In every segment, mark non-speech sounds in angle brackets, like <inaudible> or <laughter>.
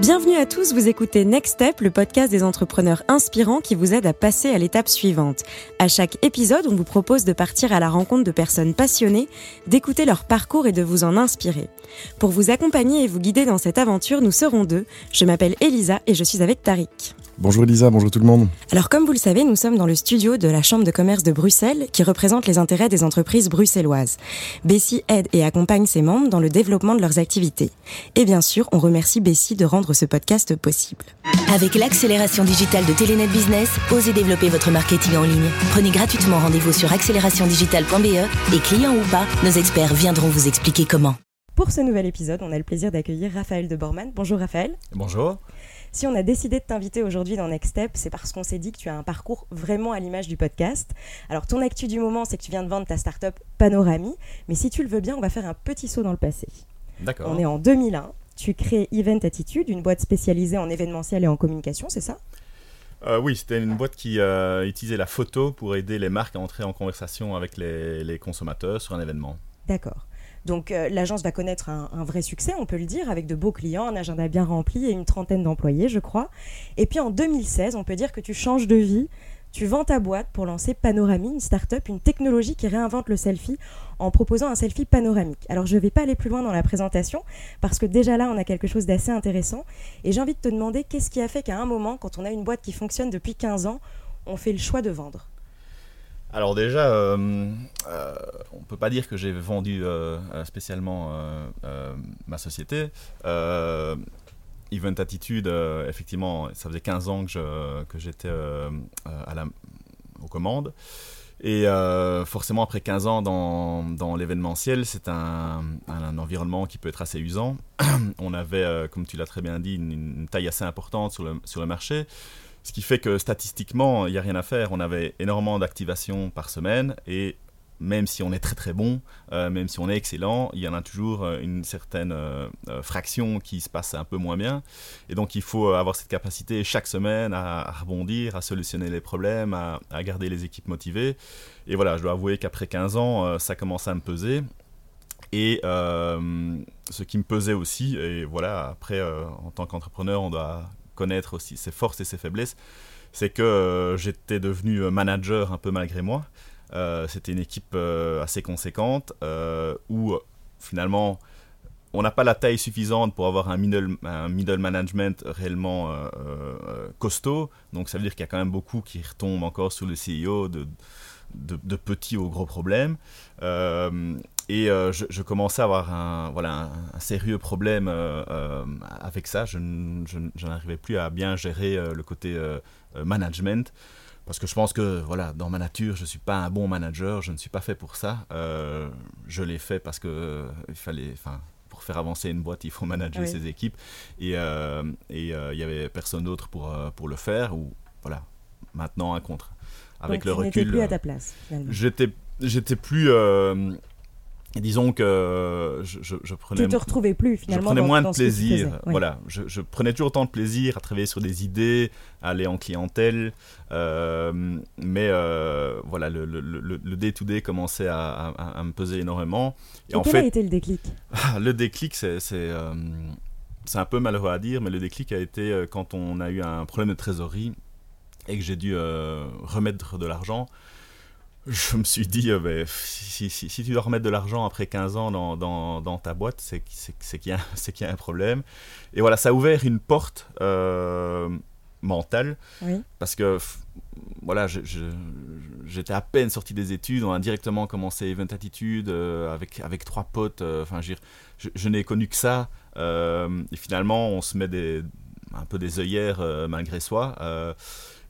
Bienvenue à tous, vous écoutez Next Step, le podcast des entrepreneurs inspirants qui vous aide à passer à l'étape suivante. À chaque épisode, on vous propose de partir à la rencontre de personnes passionnées, d'écouter leur parcours et de vous en inspirer. Pour vous accompagner et vous guider dans cette aventure, nous serons deux. Je m'appelle Elisa et je suis avec Tariq. Bonjour Elisa, bonjour tout le monde. Alors comme vous le savez, nous sommes dans le studio de la Chambre de commerce de Bruxelles qui représente les intérêts des entreprises bruxelloises. Bessie aide et accompagne ses membres dans le développement de leurs activités. Et bien sûr, on remercie Bessie de rendre ce podcast possible. Avec l'accélération digitale de Telenet Business, osez développer votre marketing en ligne. Prenez gratuitement rendez-vous sur accélérationdigitale.be et clients ou pas, nos experts viendront vous expliquer comment. Pour ce nouvel épisode, on a le plaisir d'accueillir Raphaël de Borman. Bonjour Raphaël. Bonjour. Si on a décidé de t'inviter aujourd'hui dans Next Step, c'est parce qu'on s'est dit que tu as un parcours vraiment à l'image du podcast. Alors, ton actu du moment, c'est que tu viens de vendre ta startup Panorami. Mais si tu le veux bien, on va faire un petit saut dans le passé. D'accord. On est en 2001. Tu crées Event Attitude, une boîte spécialisée en événementiel et en communication, c'est ça? Euh, oui, c'était une boîte qui euh, utilisait la photo pour aider les marques à entrer en conversation avec les, les consommateurs sur un événement. D'accord. Donc euh, l'agence va connaître un, vrai succès, on peut le dire, avec de beaux clients, un agenda bien rempli et une trentaine d'employés, je crois. Et puis en 2016, on peut dire que tu changes de vie. Tu vends ta boîte pour lancer Panorami, une start-up, une technologie qui réinvente le selfie en proposant un selfie panoramique. Alors je ne vais pas aller plus loin dans la présentation parce que déjà là on a quelque chose d'assez intéressant et j'ai envie de te demander qu'est-ce qui a fait qu'à un moment, quand on a une boîte qui fonctionne depuis 15 ans, on fait le choix de vendre? Alors déjà, euh, euh, on peut pas dire que j'ai vendu euh, spécialement ma société. Event Attitude, effectivement, ça faisait 15 ans que, j'étais aux commandes. Et forcément, après 15 ans dans, l'événementiel, c'est un, environnement qui peut être assez usant. <clears throat> On avait, comme tu l'as très bien dit, une, taille assez importante sur le marché. Ce qui fait que statistiquement, il n'y a rien à faire. On avait énormément d'activations par semaine et même si on est très très bon, euh, même si on est excellent, il y en a toujours euh, une certaine euh, fraction qui se passe un peu moins bien. Et donc il faut avoir cette capacité chaque semaine à, rebondir, à solutionner les problèmes, à, garder les équipes motivées. Et voilà, je dois avouer qu'après 15 ans, ça commence à me peser. Et ce qui me pesait aussi, et voilà, après, en tant qu'entrepreneur, on doit connaître aussi ses forces et ses faiblesses, c'est que euh, j'étais devenu euh, manager un peu malgré moi. Euh, c'était une équipe assez conséquente où finalement on n'a pas la taille suffisante pour avoir un middle, management réellement costaud. Donc ça veut dire qu'il y a quand même beaucoup qui retombent encore sous le CEO de, de, petits aux gros problèmes. Et euh, je, commençais à avoir un, voilà, un, sérieux problème euh, avec ça. Je, n'arrivais plus à bien gérer le côté management. Parce que je pense que voilà, dans ma nature, je ne suis pas un bon manager, je ne suis pas fait pour ça. je l'ai fait parce que il fallait, pour faire avancer une boîte, il faut manager ses équipes. Et il n'y avait personne d'autre pour, pour le faire. Ou voilà, maintenant un contre avec le recul. plus à ta place. J'étais, j'étais plus. Euh, disons que je, je, prenais. Tu te retrouvais plus finalement. Je prenais moins de plaisir. Voilà, je, prenais toujours autant de plaisir à travailler sur des idées, à aller en clientèle, euh, mais euh, voilà, le, le, day-to-day commençait à, à, me peser énormément. Et, en quel fait, a été le déclic? Le déclic, c'est c'est un peu malheureux à dire, mais le déclic a été quand on a eu un problème de trésorerie et que j'ai dû euh, remettre de l'argent, je me suis dit, euh, ben, si, tu dois remettre de l'argent après 15 ans dans, dans, ta boîte, c'est qu'il y, <laughs> y, a un problème. Et voilà, ça a ouvert une porte euh, mentale. Parce que, voilà, j'étais à peine sorti des études, on a directement commencé Event Attitude avec, avec trois potes. Enfin, je, je n'ai connu que ça. et finalement, on se met des, un peu des œillères malgré soi.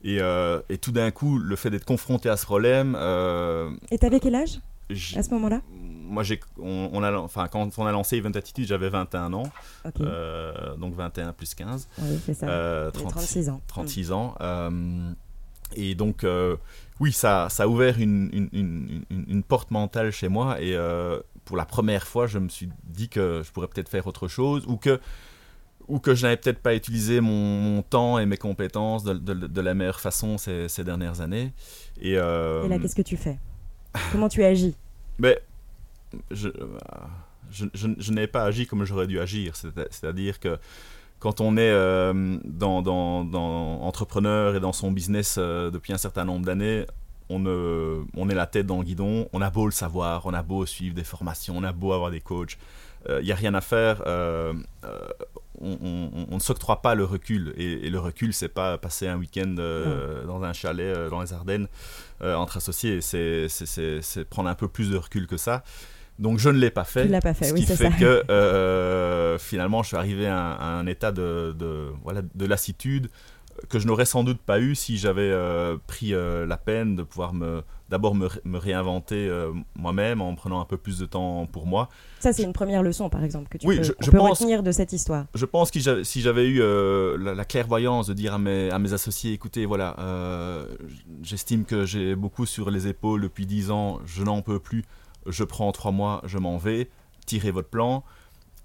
Euh, et, tout d'un coup, le fait d'être confronté à ce problème. Euh, et t'avais quel âge à ce moment-là? Moi, j'ai, on, a, enfin, quand on a lancé Event Attitude, j'avais 21 ans. Euh, donc 21 plus 15. Oui, c'est ça. 36 ans. 36 ans. et donc, oui, ça, ça a ouvert une, une, une, porte mentale chez moi. Et pour la première fois, je me suis dit que je pourrais peut-être faire autre chose ou que ou que je n'avais peut-être pas utilisé mon, temps et mes compétences de, de, la meilleure façon ces, ces dernières années. Et, euh, et là, qu'est-ce que tu fais? Comment tu agis? Mais je, je, je, n'ai pas agi comme j'aurais dû agir. C'est-à-dire que quand on est dans, dans, dans, entrepreneur et dans son business depuis un certain nombre d'années, on, on est la tête dans le guidon, on a beau le savoir, on a beau suivre des formations, on a beau avoir des coachs, il n'y a rien à faire on, ne s'octroie pas le recul. Et, le recul, c'est pas passer un week-end euh, dans un chalet euh, dans les Ardennes euh, entre associés. C'est prendre un peu plus de recul que ça. Donc je ne l'ai pas fait. pas fait, ce qui fait que finalement je suis arrivé à un, état de, voilà, de lassitude que je n'aurais sans doute pas eu si j'avais pris la peine de pouvoir me d'abord me, réinventer moi-même en prenant un peu plus de temps pour moi ça, c'est une première leçon, par exemple, que tu peux, je, retenir de cette histoire. Je pense que si j'avais eu euh, la, clairvoyance de dire à mes, à mes associés, écoutez, voilà, euh, j'estime que j'ai beaucoup sur les épaules depuis 10 ans, je n'en peux plus, je prends 3 mois, je m'en vais, tirez votre plan,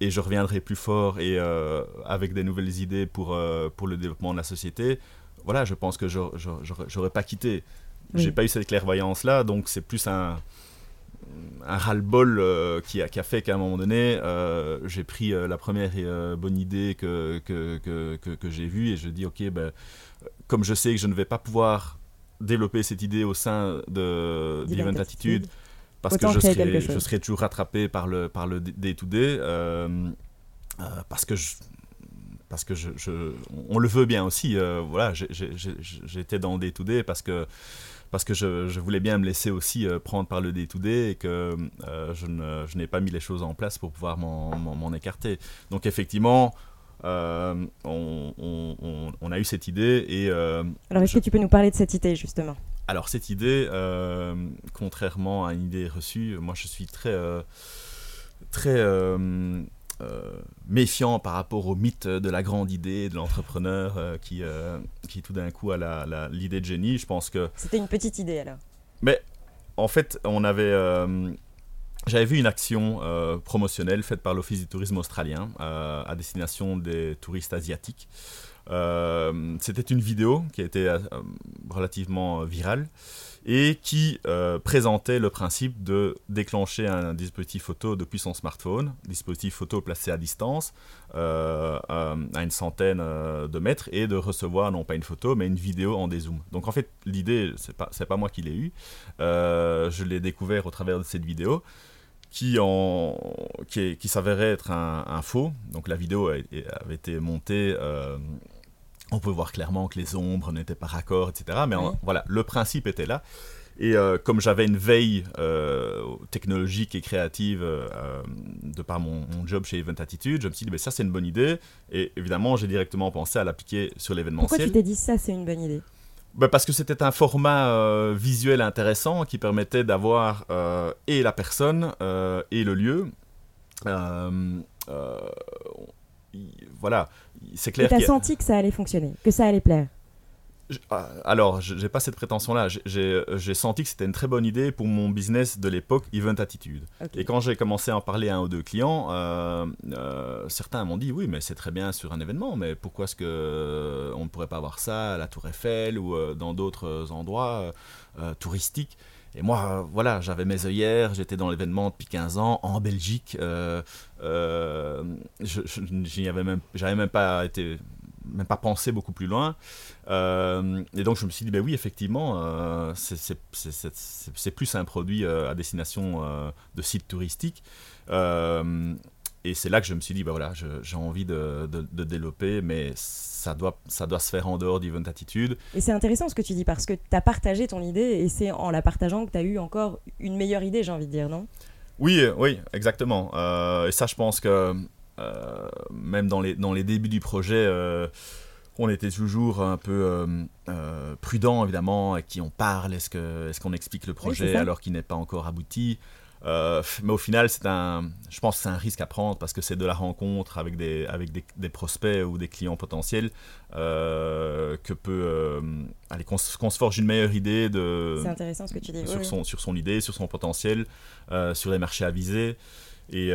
et je reviendrai plus fort et euh, avec des nouvelles idées pour, pour le développement de la société. Voilà, je pense que j'aurais pas quitté. J'ai pas eu cette clairvoyance-là, donc c'est plus un un ras-le-bol euh, qui, a, qui, a, fait qu'à un moment donné, euh, j'ai pris euh, la première bonne idée que, que, que, que j'ai vue et je dis, ok, ben, comme je sais que je ne vais pas pouvoir développer cette idée au sein de d'Event Attitude, parce que je serai, je serai, toujours rattrapé par le, par le day-to-day, parce que je, parce que je, je, on le veut bien aussi. voilà, j'étais dans le day-to-day parce que parce que je, voulais bien me laisser aussi euh, prendre par le day-to-day et que euh, je, n'ai pas mis les choses en place pour pouvoir m'en écarter. Donc effectivement, euh, on, a eu cette idée et... alors est-ce que tu peux nous parler de cette idée justement? Alors cette idée, contrairement à une idée reçue, moi je suis très... très euh, méfiant par rapport au mythe de la grande idée de l'entrepreneur euh, qui, euh, qui tout d'un coup a l'idée de génie. Je pense que... C'était une petite idée alors. Mais en fait, on avait... J'avais vu une action promotionnelle faite par l'Office du tourisme australien à destination des touristes asiatiques. C'était une vidéo qui a été relativement virale et qui euh, présentait le principe de déclencher un dispositif photo depuis son smartphone, dispositif photo placé à distance, euh, euh, à une centaine de mètres, et de recevoir non pas une photo, mais une vidéo en dézoom. Donc en fait, l'idée, c'est pas, pas moi qui l'ai eue, je l'ai découvert au travers de cette vidéo. Qui, qui, qui s'avérait être un, faux. Donc la vidéo avait été montée on peut voir clairement que les ombres n'étaient pas raccords, etc. Mais voilà, le principe était là. Et euh, comme j'avais une veille euh, technologique et créative euh, de par mon, job chez Event Attitude, je me suis dit, mais ça c'est une bonne idée. Et évidemment, j'ai directement pensé à l'appliquer sur l'événementiel. Pourquoi tu t'es dit ça c'est une bonne idée? Ben parce que c'était un format visuel intéressant qui permettait d'avoir et la personne et le lieu voilà, c'est clair. Tu as senti que ça allait fonctionner, que ça allait plaire ah, alors, j'ai pas cette prétention-là. J'ai senti que c'était une très bonne idée pour mon business de l'époque, Event Attitude. Et quand j'ai commencé à en parler à un ou deux clients, euh, euh, certains m'ont dit oui, mais c'est très bien sur un événement, mais pourquoi est-ce que on ne pourrait pas avoir ça à la Tour Eiffel ou euh, dans d'autres endroits touristiques? Et moi, voilà, j'avais mes œillères, j'étais dans l'événement depuis 15 ans, en Belgique. Euh, euh, je avais même, j'avais même pas été, même pas pensé beaucoup plus loin. Euh, et donc je me suis dit, ben oui, effectivement, euh, c'est plus un produit à destination de sites touristiques. Et c'est là que je me suis dit, ben voilà, j'ai envie de, de, de développer, mais ça doit, ça doit se faire en dehors d'Event Attitude. Et c'est intéressant ce que tu dis parce que tu as partagé ton idée et c'est en la partageant que tu as eu encore une meilleure idée, j'ai envie de dire, non? Oui, euh, oui, exactement. Euh, et ça, je pense que euh, même dans les, dans les débuts du projet, on était toujours un peu prudent, évidemment, à qui on parle, est-ce qu'on est qu'on explique le projet alors qu'il n'est pas encore abouti? Euh, mais au final, c'est un, je pense que c'est un risque à prendre parce que c'est de la rencontre avec des, avec des, prospects ou des clients potentiels euh, que peut, euh, aller qu'on, se forge une meilleure idée de. C'est intéressant ce que tu dis. Sur, son, sur son idée, sur son potentiel, sur les marchés à viser. Et,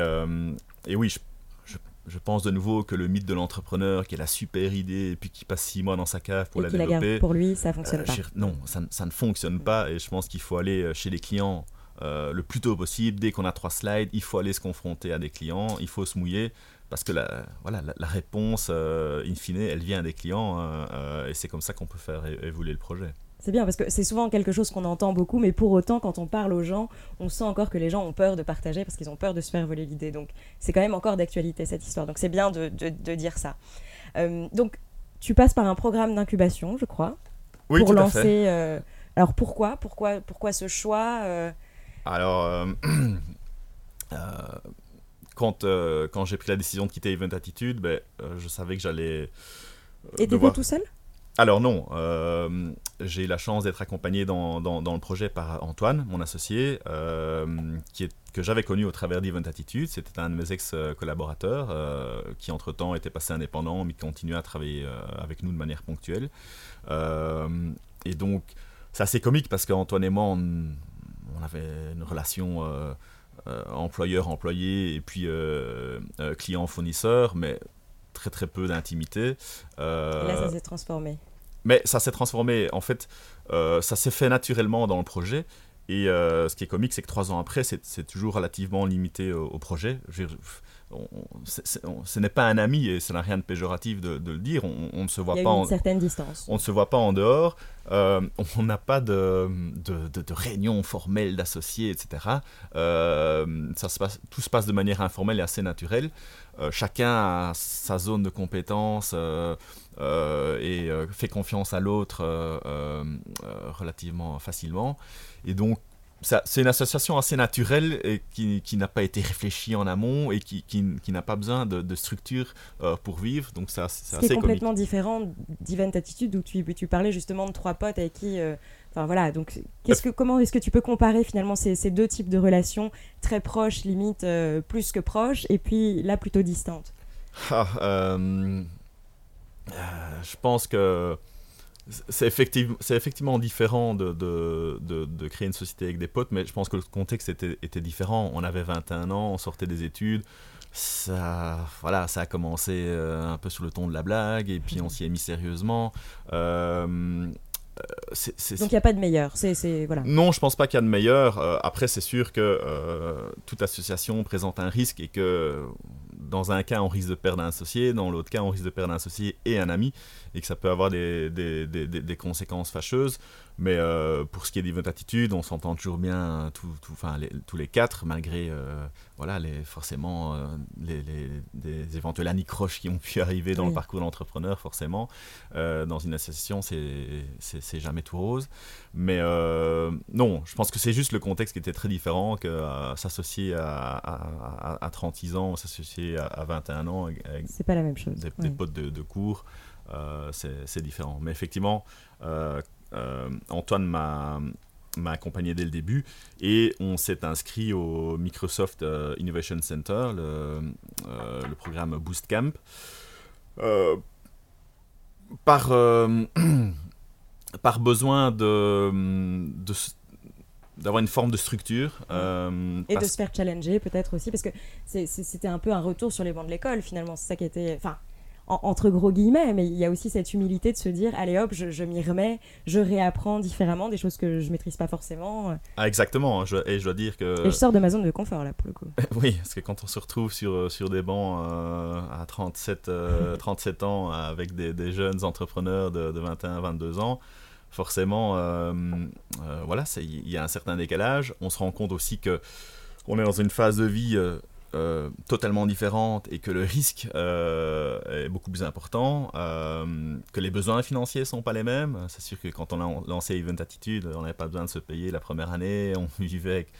et oui, je, je, pense de nouveau que le mythe de l'entrepreneur qui a la super idée et puis qui passe six mois dans sa cave pour la développer. pour lui, ça fonctionne pas. Non, ça, ça, ne fonctionne pas et je pense qu'il faut aller chez les clients euh, le plus tôt possible. Dès qu'on a trois slides, il faut aller se confronter à des clients, il faut se mouiller. parce que la, voilà, la, réponse, in fine, elle vient des clients et c'est comme ça qu'on peut faire évoluer le projet. C'est bien parce que c'est souvent quelque chose qu'on entend beaucoup, mais pour autant, quand on parle aux gens, on sent encore que les gens ont peur de partager parce qu'ils ont peur de se faire voler l'idée. Donc c'est quand même encore d'actualité cette histoire. Donc c'est bien de, de, dire ça. Euh, donc tu passes par un programme d'incubation, je crois, oui, pour tout lancer. À fait. Euh, alors pourquoi, pourquoi, pourquoi ce choix euh? Alors <clears throat> quand quand j'ai pris la décision de quitter Event Attitude, ben, je savais que j'allais. Et devoir... tout seul? Alors non, euh, j'ai eu la chance d'être accompagné dans, dans, le projet par Antoine, mon associé, euh, qui est, que j'avais connu au travers d'Event Attitude. C'était un de mes ex-collaborateurs euh, qui entre-temps était passé indépendant mais qui continuait à travailler avec nous de manière ponctuelle. et donc c'est assez comique parce qu'Antoine et moi, on, on, avait une relation employeur-employé et puis client-fournisseur, mais très très peu d'intimité. Euh, là, ça s'est transformé. Mais ça s'est transformé. En fait, euh, ça s'est fait naturellement dans le projet. Et euh, ce qui est comique, c'est que trois ans après, c'est toujours relativement limité au, projet. Je ce n'est pas un ami et ça n'a rien de péjoratif de, le dire. On, ne se voit Il y a pas une en certaine distance. On ne se voit pas en dehors. Euh, on n'a pas de, de, de, réunion formelle d'associés, etc. Euh, ça se passe, tout se passe de manière informelle et assez naturelle. Euh, chacun a sa zone de compétence et fait confiance à l'autre relativement facilement. Et donc, c'est une association assez naturelle et qui, qui n'a pas été réfléchie en amont et qui, qui, qui n'a pas besoin de, de structure euh, pour vivre. Donc c'est assez complètement différent d'Event Attitude où tu, tu parlais justement de trois potes avec qui. Euh, enfin voilà, donc que, comment est-ce que tu peux comparer finalement ces, ces, deux types de relations très proches, limite euh, plus que proches, et puis là plutôt distantes? Ah, Je pense que c'est effectivement, effectivement différent de, de, de, créer une société avec des potes, mais je pense que le contexte était, était différent. On avait 21 ans, on sortait des études. Ça, voilà, ça a commencé euh, un peu sur le ton de la blague, et puis on s'y est mis sérieusement. Euh, euh, Donc il n'y a pas de meilleur. C'est, voilà. Non, je pense pas qu'il y a de meilleur. après, c'est sûr que toute association présente un risque et que dans un cas, on risque de perdre un associé, dans l'autre cas, on risque de perdre un associé et un ami et que ça peut avoir des, des, conséquences fâcheuses. Mais euh, pour ce qui est d'Event Attitude, on s'entend toujours bien tout, tout, enfin, les, tous les quatre, malgré euh, voilà, les, forcément euh, les, les, éventuels anicroches qui ont pu <laughs> arriver dans le parcours d'entrepreneur, forcément. dans une association, c'est jamais tout rose. Mais non, je pense que c'est juste le contexte qui était très différent que s'associer à, à, à, 36 ans, s'associer à, 21 ans. C'est pas la même chose. Des, potes de, de cours. C'est différent. Mais effectivement, Antoine m'a m'a accompagné dès le début et on s'est inscrit au Microsoft Innovation Center, le, le programme Boost Camp, par, <clears throat> par besoin de, d'avoir une forme de structure. et de se faire challenger peut-être aussi, parce que c'était un peu un retour sur les bancs de l'école finalement, c'est ça qui était... Enfin, entre gros guillemets, mais il y a aussi cette humilité de se dire allez hop, je, m'y remets, je réapprends différemment des choses que je maîtrise pas forcément. Ah, exactement, je, et je dois dire que. Et je sors de ma zone de confort là pour le coup. <laughs> oui, parce que quand on se retrouve sur, sur des bancs euh, à 37, 37 euh, <laughs> ans avec des, jeunes entrepreneurs de, 21 22 ans, forcément, euh, voilà, il y a un certain décalage. On se rend compte aussi que on est dans une phase de vie euh, totalement différente et que le risque euh, est beaucoup plus important, euh, que les besoins financiers sont pas les mêmes. C'est sûr que quand on a lancé Event Attitude, on n'avait pas besoin de se payer la première année, on <laughs> vivait avec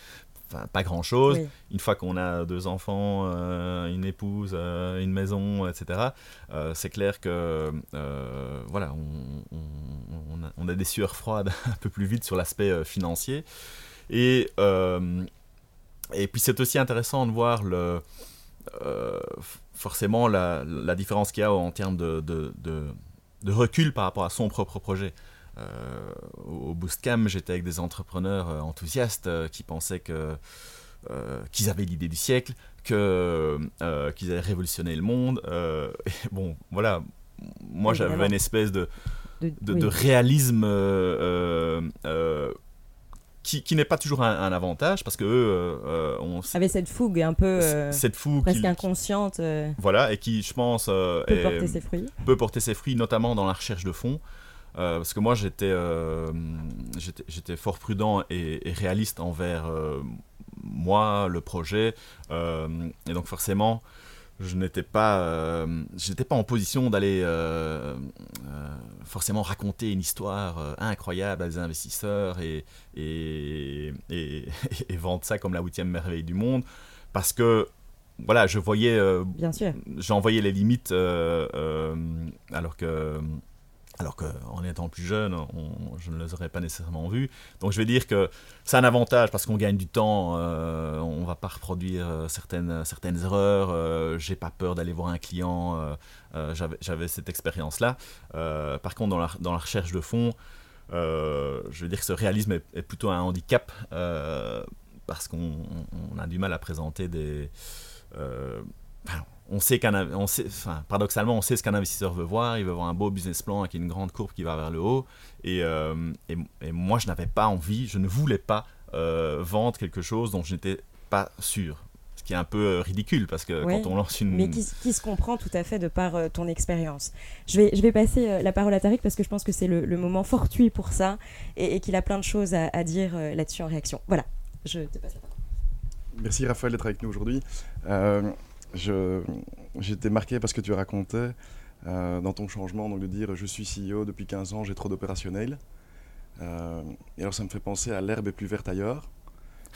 pas grand chose. Une fois qu'on a deux enfants, une épouse, une maison, etc., c'est clair que voilà, on, a, on, a, des sueurs froides <laughs> un peu plus vite sur l'aspect financier. Et et puis c'est aussi intéressant de voir le, euh, forcément la, la différence qu'il y a en termes de, de, de, recul par rapport à son propre projet. Euh, au Boostcamp, j'étais avec des entrepreneurs euh, enthousiastes qui pensaient que qu'ils avaient l'idée du siècle, que qu'ils allaient révolutionner le monde. bon, voilà, moi j'avais une espèce de, de, de réalisme qui, qui n'est pas toujours un, un avantage parce que eux, euh, on Avec cette fougue un peu euh, cette fougue presque inconsciente euh, voilà et qui je pense euh, peut est- porter ses fruits. peut porter ses fruits, notamment dans la recherche de fonds. Euh, parce que moi, j'étais euh, j'étais- fort prudent et, et réaliste envers euh, moi, le projet. euh, et donc, forcément, je n'étais pas, euh, pas en position d'aller euh, euh, forcément raconter une histoire incroyable à des investisseurs et, et, et, <laughs> et vendre ça comme la huitième merveille du monde. Parce que, voilà, je voyais Bien sûr. j'ai envoyé les limites alors que alors que en étant plus jeune, je ne les aurais pas nécessairement vus. Donc je vais dire que c'est un avantage parce qu'on gagne du temps, euh, on va pas reproduire euh, certaines, erreurs, euh, j'ai pas peur d'aller voir un client, euh, j'avais- cette expérience-là. Par contre, dans la, recherche de fonds, je veux dire que ce réalisme est, plutôt un handicap parce qu'on on- on a du mal à présenter des... on sait qu'un, inv- on sait, enfin, paradoxalement, on sait ce qu'un investisseur veut voir. Il veut voir un beau business plan avec une grande courbe qui va vers le haut. Et, euh, et, et moi, je n'avais pas envie, je ne voulais pas euh, vendre quelque chose dont je n'étais pas sûr. Ce qui est un peu euh, ridicule parce que Ouais, quand on lance une. Mais qui, qui se comprend tout à fait de par euh, ton expérience. Je vais, je vais passer euh, la parole à Tariq parce que je pense que c'est le, le moment fortuit pour ça et, et qu'il a plein de choses à, à dire euh, là-dessus en réaction. Voilà, je te passe la parole. Merci Raphaël d'être avec nous aujourd'hui. Été marqué parce que tu racontais euh, dans ton changement donc de dire je suis CEO depuis 15 ans, j'ai trop d'opérationnel. Euh, et alors ça me fait penser à l'herbe est plus verte ailleurs.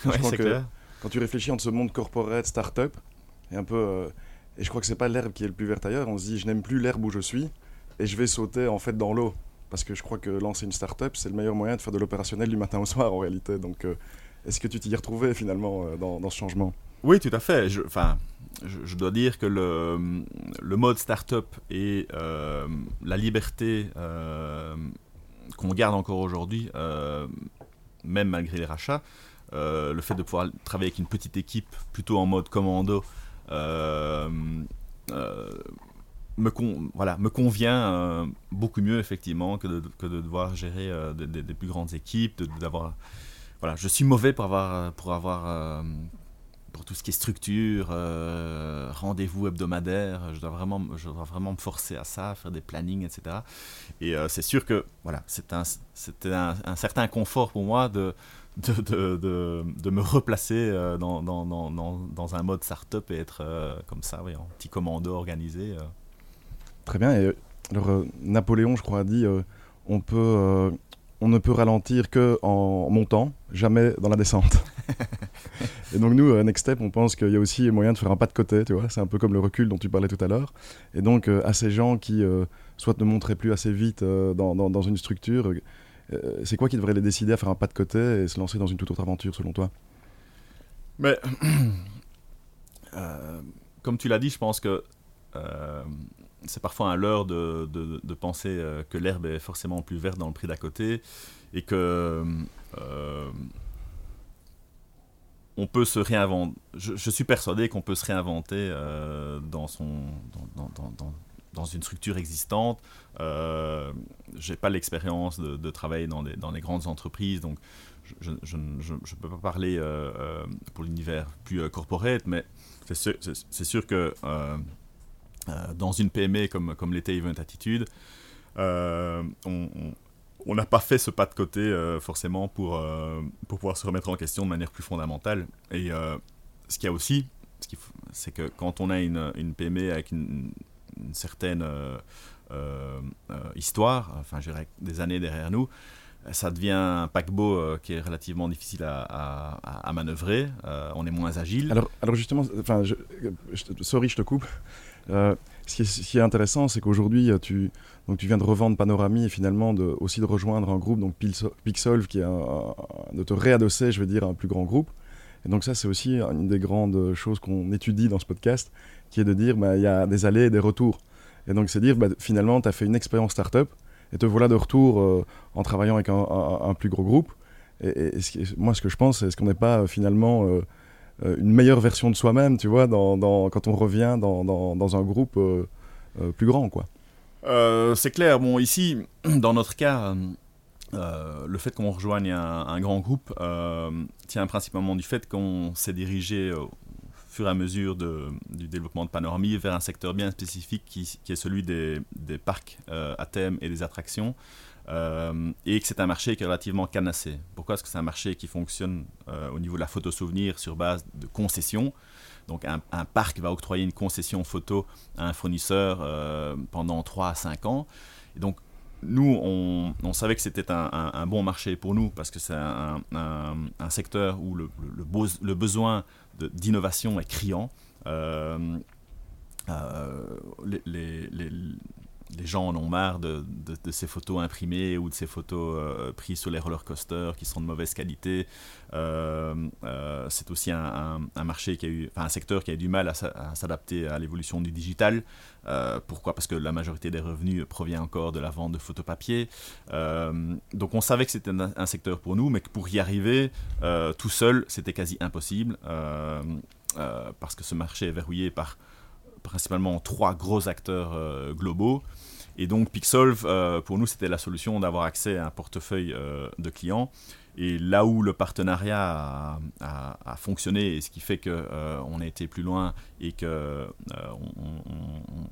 Ouais, je crois que- clair. Quand tu réfléchis entre ce monde corporate, start-up, et un peu. euh, et je crois que c'est pas l'herbe qui est le plus verte ailleurs. On se dit je n'aime plus l'herbe où je suis et je vais sauter en fait dans l'eau. Parce que je crois que lancer une start-up, c'est le meilleur moyen de faire de l'opérationnel du matin au soir en réalité. Donc euh, est-ce que tu t'y es retrouvé finalement euh, dans, dans ce changement? Oui, tout à fait. Je, dois dire que le, mode startup et euh, la liberté euh, qu'on garde encore aujourd'hui, euh, même malgré les rachats, le fait de pouvoir travailler avec une petite équipe plutôt en mode commando, me, convient beaucoup mieux effectivement que de, devoir gérer des, plus grandes équipes, d'avoir voilà, je suis mauvais pour avoir, pour tout ce qui est structure, euh, rendez-vous hebdomadaire. Je dois vraiment, je dois vraiment me forcer à ça, faire des plannings, etc. Et euh, c'est sûr que voilà, c'est un, c'était un, un certain confort pour moi de de, de, de, de me replacer euh, dans, dans, dans, dans, un mode startup et être euh, comme ça, oui, en petit commando organisé. Très bien. Et alors, Napoléon, je crois, a dit on, peut, on ne peut ralentir que en montant, jamais dans la descente. <laughs> et donc, nous, euh, Next Step, on pense qu'il y a aussi moyen de faire un pas de côté. C'est un peu comme le recul dont tu parlais tout à l'heure. Et donc, euh, à ces gens qui, euh, soit ne montraient plus assez vite dans, une structure, c'est quoi qui devrait les décider à faire un pas de côté et se lancer dans une toute autre aventure, selon toi? Mais <clears throat> comme tu l'as dit, je pense que c'est parfois un leurre de, penser que l'herbe est forcément plus verte dans le prix d'à côté et que on peut se réinventer. Je, je suis persuadé qu'on peut se réinventer euh, dans une structure existante. Euh, j'ai pas l'expérience de, travailler dans les, grandes entreprises, donc je ne peux pas parler euh, euh, pour l'univers plus corporate, mais c'est sûr, que dans une PME comme, comme l'était Event Attitude, on- on n'a pas fait ce pas de côté euh, forcément pour, euh, pour pouvoir se remettre en question de manière plus fondamentale. Et euh, ce qu'il y a aussi, c'est que quand on a une, PME avec une, certaine histoire, enfin je dirais des années derrière nous, ça devient un paquebot qui est relativement difficile à, à- manœuvrer. On est moins agile. Alors, alors justement, enfin, sorry, je te coupe. Euh, ce, qui est, ce intéressant, c'est qu'aujourd'hui, euh, tu, tu viens de revendre Panorami et finalement aussi de rejoindre un groupe, donc Pixolve, qui est de te réadosser, je veux dire, à un plus grand groupe. Et donc ça, c'est aussi une des grandes choses qu'on étudie dans ce podcast, qui est de dire, bah, il y a des allées et des retours. Et donc c'est dire, bah, finalement, tu as fait une expérience startup et te voilà de retour euh, en travaillant avec un, plus gros groupe. Et, ce moi, ce que je pense, c'est est-ce qu'on n'est pas finalement une meilleure version de soi-même, tu vois, quand on revient dans, un groupe euh, euh, plus grand, quoi. Euh, c'est clair. Bon, ici, <clears throat> dans notre cas, euh, le fait qu'on rejoigne un, grand groupe tient principalement du fait qu'on s'est dirigé au fur et à mesure du développement de Panorami vers un secteur bien spécifique qui, est celui des parcs à thème et des attractions. Euh, et que c'est un marché qui est relativement canassé. Pourquoi Parce que c'est un marché qui fonctionne euh, au niveau de la photo souvenir sur base de concessions? Donc un, parc va octroyer une concession photo à un fournisseur euh, pendant 3 à 5 ans. Et donc nous, on, savait que c'était un, bon marché pour nous parce que c'est un, secteur où le, besoin d'innovation est criant. Gens en ont marre de, ces photos imprimées ou de ces photos euh, prises sur les roller coasters qui sont de mauvaise qualité. Euh, euh, c'est aussi un, marché qui a eu, un secteur qui a eu du mal à, s'adapter à l'évolution du digital. pourquoi? Parce que la majorité des revenus provient encore de la vente de photos papier. donc on savait que c'était un, secteur pour nous, mais que pour y arriver tout seul, c'était quasi impossible parce que ce marché est verrouillé par principalement trois gros acteurs globaux. Et donc Pixolve, euh, pour nous, c'était la solution d'avoir accès à un portefeuille euh, de clients. Et là où le partenariat a, fonctionné, et ce qui fait qu'on euh, on a été plus loin et qu'on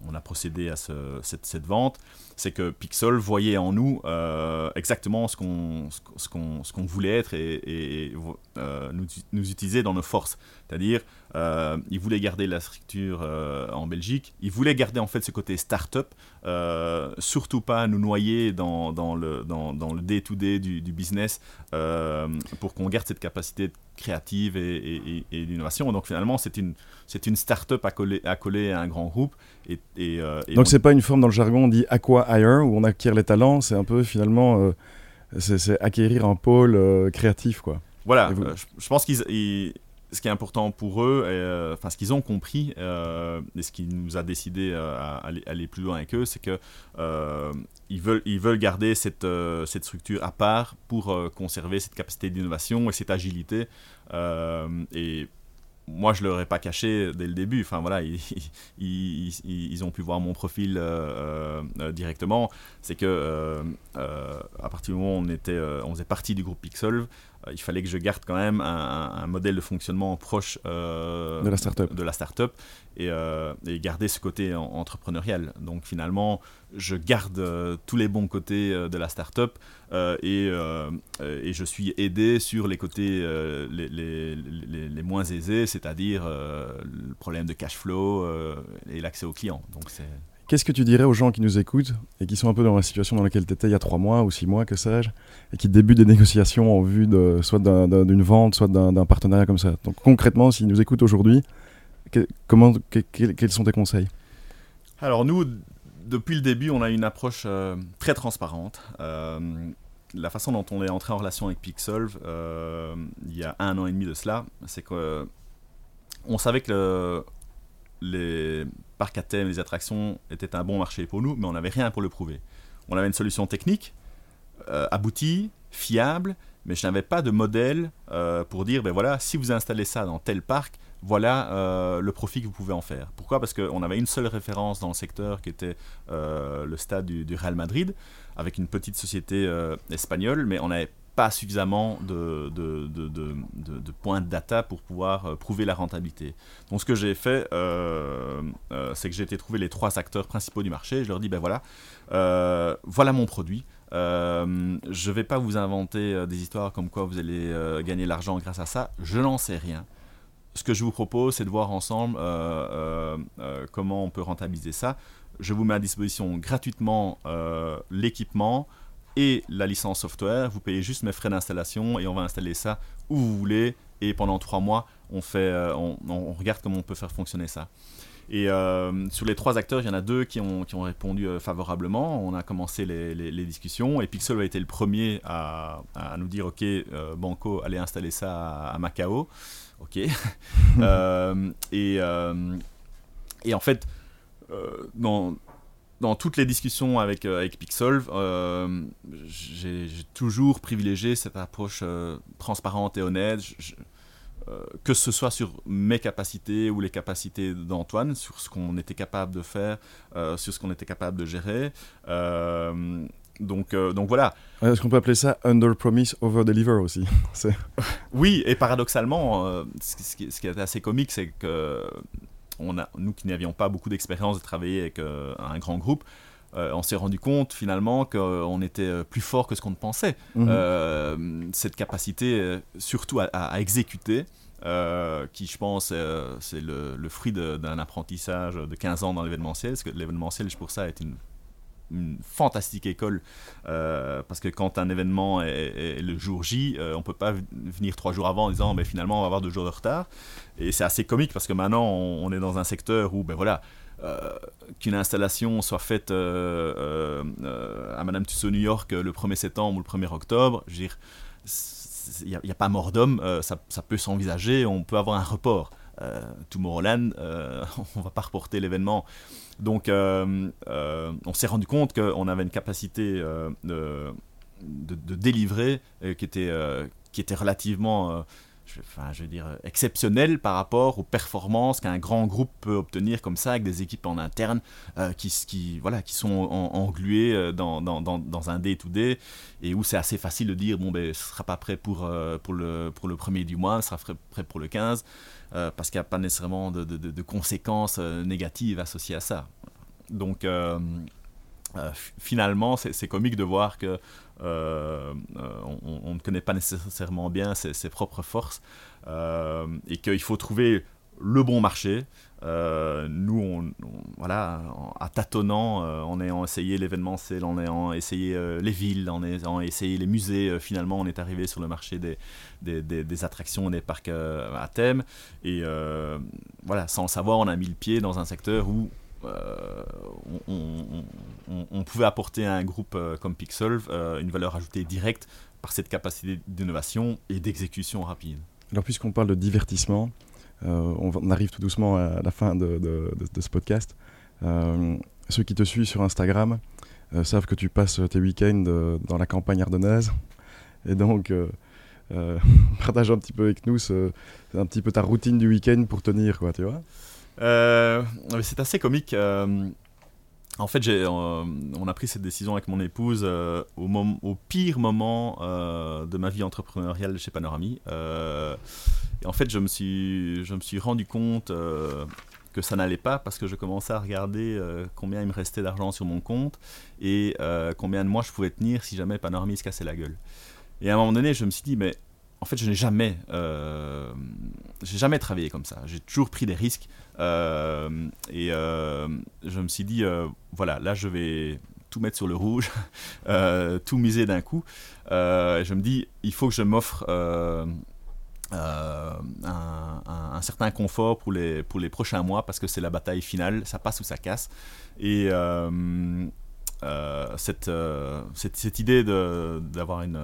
on, a procédé à cette, vente, c'est que Pixel voyait en nous exactement ce qu'on voulait être et, nous, nous utiliser dans nos forces. C'est-à-dire, euh, il voulait garder la structure euh, en Belgique. Il voulait garder en fait ce côté start-up, euh, surtout pas nous noyer dans, dans le dans, dans le day-to-day du, du, business pour qu'on garde cette capacité créative et, et, d'innovation. Donc finalement, c'est une c'est une start-up à coller, à un grand groupe. Et, donc c'est pas une forme dans le jargon on dit aqua hire où on acquiert les talents. C'est un peu finalement c'est acquérir un pôle créatif quoi. Voilà, je, pense qu'ils ce qui est important pour eux, euh, enfin ce qu'ils ont compris euh, et ce qui nous a décidé euh, à aller, plus loin avec eux, c'est que ils veulent ils veulent garder cette structure à part pour conserver cette capacité d'innovation et cette agilité et moi, je ne leur ai pas caché dès le début. Enfin, voilà, ils, <laughs> ont pu voir mon profil directement. C'est que à partir du moment où on, était, on faisait partie du groupe Pixel, il fallait que je garde quand même un, modèle de fonctionnement proche euh, de la startup, de la startup et, euh, et garder ce côté entrepreneurial. Donc finalement, je garde tous les bons côtés de la startup et, et je suis aidé sur les côtés les, les, les, moins aisés, c'est-à-dire le problème de cash flow et l'accès aux clients. Donc c'est Qu'est-ce que tu dirais aux gens qui nous écoutent et qui sont un peu dans la situation dans laquelle tu étais il y a trois mois ou six mois, que sais-je, et qui débutent des négociations en vue de soit d'une vente, soit d'un partenariat comme ça? Donc concrètement, s'ils nous écoutent aujourd'hui, quels sont tes conseils? Alors nous, depuis le début, on a une approche euh, très transparente. Euh, la façon dont on est entré en relation avec Pixolve euh, il y a un an et demi de cela, c'est qu'on savait que les parcs à thème, les attractions étaient un bon marché pour nous, mais on n'avait rien pour le prouver. On avait une solution technique, euh, aboutie, fiable, mais je n'avais pas de modèle euh, pour dire, ben voilà, si vous installez ça dans tel parc, voilà euh, le profit que vous pouvez en faire. Pourquoi? Parce qu'on avait une seule référence dans le secteur qui était le stade du, Real Madrid, avec une petite société espagnole, mais on n'avait pas suffisamment de, de, de, de, points de data pour pouvoir euh, prouver la rentabilité. Donc ce que j'ai fait, euh, euh, c'est que j'ai été trouver les trois acteurs principaux du marché. Je leur dis, ben voilà, voilà mon produit. je ne vais pas vous inventer des histoires comme quoi vous allez gagner l'argent grâce à ça. Je n'en sais rien. Ce que je vous propose, c'est de voir ensemble comment on peut rentabiliser ça. Je vous mets à disposition gratuitement l'équipement, et la licence software. Vous payez juste mes frais d'installation et on va installer ça où vous voulez. Et pendant trois mois, on, fait, euh, on, regarde comment on peut faire fonctionner ça. Et euh, sur les trois acteurs, il y en a deux qui ont, qui ont répondu euh, favorablement. On a commencé les, les, discussions et Pixel a été le premier à, à nous dire Ok, Banco, allez installer ça à, Macao. Ok. <laughs> et, et en fait, dans, dans toutes les discussions avec, euh, avec Pixolve, euh, j'ai toujours privilégié cette approche euh, transparente et honnête, que ce soit sur mes capacités ou les capacités d'Antoine, sur ce qu'on était capable de faire, sur ce qu'on était capable de gérer. donc, donc voilà. Est-ce qu'on peut appeler ça under promise, over deliver aussi? <laughs> Oui, et paradoxalement, ce, qui, ce, qui, est assez comique, c'est que on a, nous qui n'avions pas beaucoup d'expérience de travailler avec un grand groupe, euh, on s'est rendu compte finalement qu'on était euh, plus fort que ce qu'on ne pensait. Mhm. Euh, cette capacité, surtout à, exécuter, qui je pense c'est le, fruit d'un apprentissage de 15 ans dans l'événementiel, parce que l'événementiel pour ça est une, fantastique école, parce que quand un événement est, le jour J, on ne peut pas venir trois jours avant en disant mais finalement on va avoir deux jours de retard, et c'est assez comique parce que maintenant on, on est dans un secteur où ben voilà, euh, qu'une installation soit faite euh, euh, à Madame Tussauds New York le 1er septembre ou le 1er octobre, il n'y a, pas mort d'homme, ça, peut s'envisager, on peut avoir un report. Tomorrowland, <laughs> on ne va pas reporter l'événement. Donc on s'est rendu compte qu'on avait une capacité de, de, délivrer qui, était, qui était relativement je, veux dire, exceptionnel par rapport aux performances qu'un grand groupe peut obtenir comme ça, avec des équipes en interne euh, qui, voilà, qui sont engluées euh, dans, dans, dans, un day-to-day et où c'est assez facile de dire bon, ben, ce ne sera pas prêt pour, euh, pour, le, pour le premier du mois, sera prêt pour le 15, parce qu'il n'y a pas nécessairement de, de, de conséquences négatives associées à ça. Donc, finalement, c'est comique de voir que euh, euh, on, ne connaît pas nécessairement bien ses, propres forces euh, et qu'il faut trouver le bon marché. nous, voilà, à tâtonnant, en ayant essayé l'événementiel, en ayant essayé les villes, en ayant essayé les musées, finalement, on est arrivé sur le marché des, des, des, attractions, des parcs à thème. Et voilà, sans le savoir, on a mis le pied dans un secteur où euh, on, pouvait apporter à un groupe euh, comme Pixelve euh, une valeur ajoutée directe par cette capacité d'innovation et d'exécution rapide. Alors puisqu'on parle de divertissement, on, arrive tout doucement à la fin de, ce podcast. ceux qui te suivent sur Instagram savent que tu passes tes week-ends dans la campagne ardennaise. Et donc, <laughs> partage un petit peu avec nous un petit peu ta routine du week-end pour tenir, tu vois euh, c'est assez comique. Euh, en fait, euh, on a pris cette décision avec mon épouse au, au, pire moment de ma vie entrepreneuriale chez Panorami. et en fait, je me suis, je me suis rendu compte que ça n'allait pas parce que je commençais à regarder combien il me restait d'argent sur mon compte et combien de mois je pouvais tenir si jamais Panorami se cassait la gueule. Et à un moment donné, je me suis dit, mais en fait, je n'ai jamais, j'ai jamais travaillé comme ça. J'ai toujours pris des risques. Euh, et euh, je me suis dit, euh, voilà, là je vais tout mettre sur le rouge, <laughs> tout miser d'un coup. je me dis, il faut que je m'offre un, certain confort pour les, pour les prochains mois parce que c'est la bataille finale, ça passe ou ça casse. Et cette, cette, cette, idée d'avoir une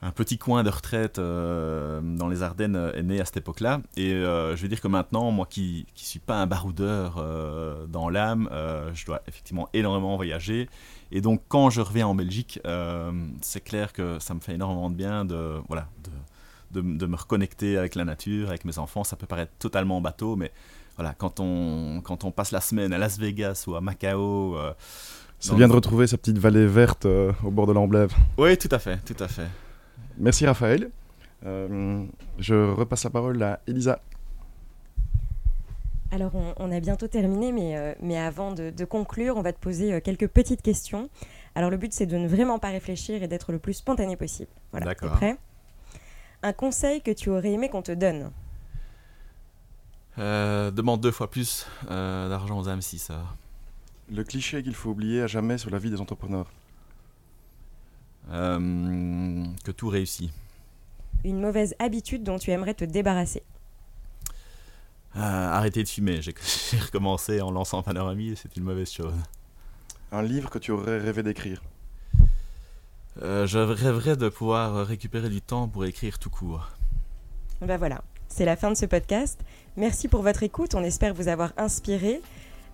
un petit coin de retraite euh, dans les Ardennes euh, est né à cette époque-là. Et euh, je veux dire que maintenant, moi qui ne suis pas un baroudeur dans l'âme, je dois effectivement énormément voyager. Et donc quand je reviens en Belgique, c'est clair que ça me fait énormément de bien de, voilà, de, de, me reconnecter avec la nature, avec mes enfants. Ça peut paraître totalement bateau, mais voilà, quand on, quand on passe la semaine à Las Vegas ou à Macao... c'est bien de retrouver sa petite vallée verte au bord de l'Amblève. Oui, tout à fait, tout à fait. Merci Raphaël. Euh, je repasse la parole à Elisa. Alors on, a bientôt terminé, mais, euh, mais avant de, conclure, on va te poser euh, quelques petites questions. Alors le but c'est de ne vraiment pas réfléchir et d'être le plus spontané possible. Voilà, D'accord. prêt? Un conseil que tu aurais aimé qu'on te donne? Demande deux fois plus d'argent aux AM6. Le cliché qu'il faut oublier à jamais sur la vie des entrepreneurs euh, que tout réussit. Une mauvaise habitude dont tu aimerais te débarrasser euh, Arrêter de fumer. <laughs> J'ai recommencé en lançant Panorami et c'est une mauvaise chose. Un livre que tu aurais rêvé d'écrire euh, Je rêverais de pouvoir récupérer du temps pour écrire tout court. Ben voilà, c'est la fin de ce podcast. Merci pour votre écoute, on espère vous avoir inspiré.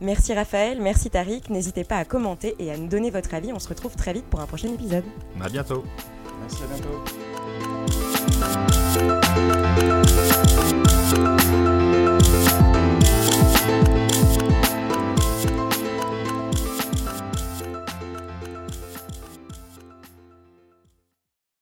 Merci Raphaël, merci Tariq. N'hésitez pas à commenter et à nous donner votre avis. On se retrouve très vite pour un prochain épisode. À bientôt. Merci à bientôt.